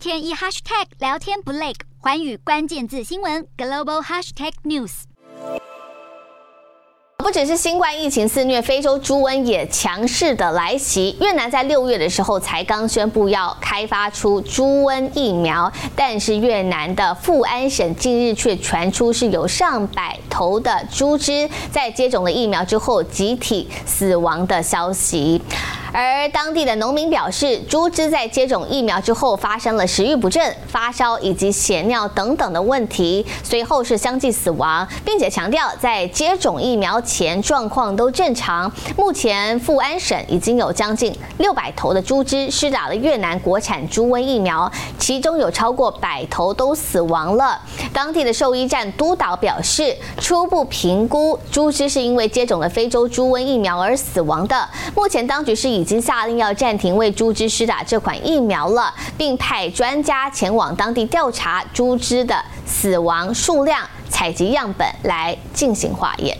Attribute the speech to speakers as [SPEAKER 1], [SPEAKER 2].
[SPEAKER 1] 天一 hashtag 聊天不累，寰宇关键字新闻 global hashtag news。
[SPEAKER 2] 不只是新冠疫情肆虐，非洲猪瘟也强势的来袭。越南在六月的时候才刚宣布要开发出猪瘟疫苗，但是越南的富安省近日却传出是有上百头的猪只在接种了疫苗之后集体死亡的消息。而当地的农民表示，猪只在接种疫苗之后发生了食欲不振、发烧以及血尿等等的问题，随后是相继死亡，并且强调在接种疫苗前状况都正常。目前富安省已经有将近六百头的猪只施打了越南国产猪瘟疫苗，其中有超过百头都死亡了。当地的兽医站督导表示，初步评估猪只是因为接种了非洲猪瘟疫苗而死亡的。目前当局是以已经下令要暂停为猪只施打这款疫苗了，并派专家前往当地调查猪只的死亡数量，采集样本来进行化验。